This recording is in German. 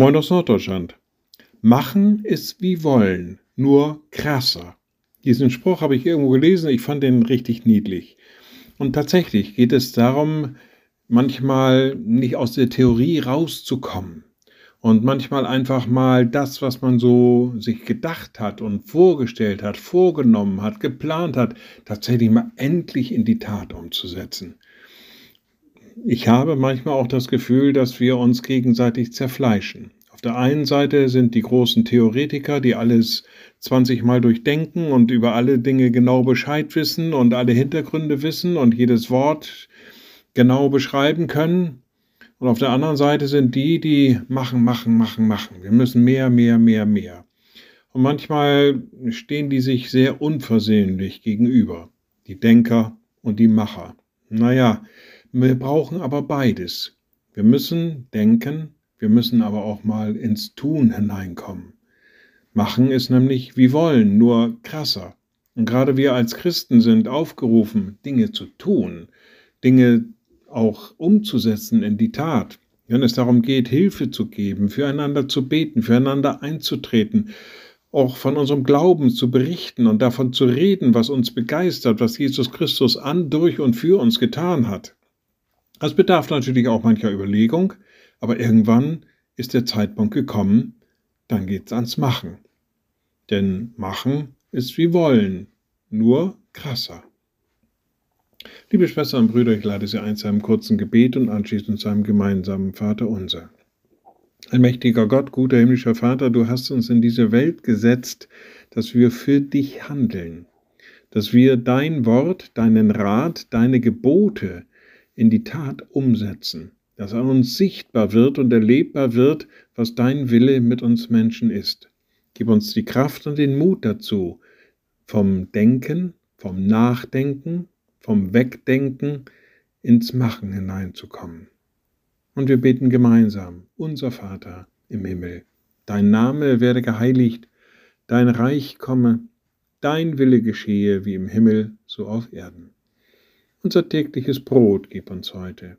Moin aus Norddeutschland. Machen ist wie wollen, nur krasser. Diesen Spruch habe ich irgendwo gelesen, ich fand den richtig niedlich. Und tatsächlich geht es darum, manchmal nicht aus der Theorie rauszukommen und manchmal einfach mal das, was man so sich gedacht hat und vorgestellt hat, vorgenommen hat, geplant hat, tatsächlich mal endlich in die Tat umzusetzen. Ich habe manchmal auch das Gefühl, dass wir uns gegenseitig zerfleischen. Auf der einen Seite sind die großen Theoretiker, die alles 20 Mal durchdenken und über alle Dinge genau Bescheid wissen und alle Hintergründe wissen und jedes Wort genau beschreiben können. Und auf der anderen Seite sind die, die machen, machen, machen, machen. Wir müssen mehr, mehr, mehr, mehr. Und manchmal stehen die sich sehr unversöhnlich gegenüber, die Denker und die Macher. Naja, wir brauchen aber beides. Wir müssen denken, wir müssen aber auch mal ins Tun hineinkommen. Machen ist nämlich wie wollen, nur krasser. Und gerade wir als Christen sind aufgerufen, Dinge zu tun, Dinge auch umzusetzen in die Tat. Wenn es darum geht, Hilfe zu geben, füreinander zu beten, füreinander einzutreten, auch von unserem Glauben zu berichten und davon zu reden, was uns begeistert, was Jesus Christus an, durch und für uns getan hat. Das bedarf natürlich auch mancher Überlegung, aber irgendwann ist der Zeitpunkt gekommen, dann geht's ans Machen. Denn Machen ist wie Wollen, nur krasser. Liebe Schwestern und Brüder, ich lade Sie ein zu einem kurzen Gebet und anschließend zu einem gemeinsamen Vater unser. Allmächtiger Gott, guter himmlischer Vater, du hast uns in diese Welt gesetzt, dass wir für dich handeln, dass wir dein Wort, deinen Rat, deine Gebote in die Tat umsetzen dass an uns sichtbar wird und erlebbar wird, was dein Wille mit uns Menschen ist. Gib uns die Kraft und den Mut dazu, vom Denken, vom Nachdenken, vom Wegdenken ins Machen hineinzukommen. Und wir beten gemeinsam, unser Vater im Himmel, dein Name werde geheiligt, dein Reich komme, dein Wille geschehe wie im Himmel, so auf Erden. Unser tägliches Brot gib uns heute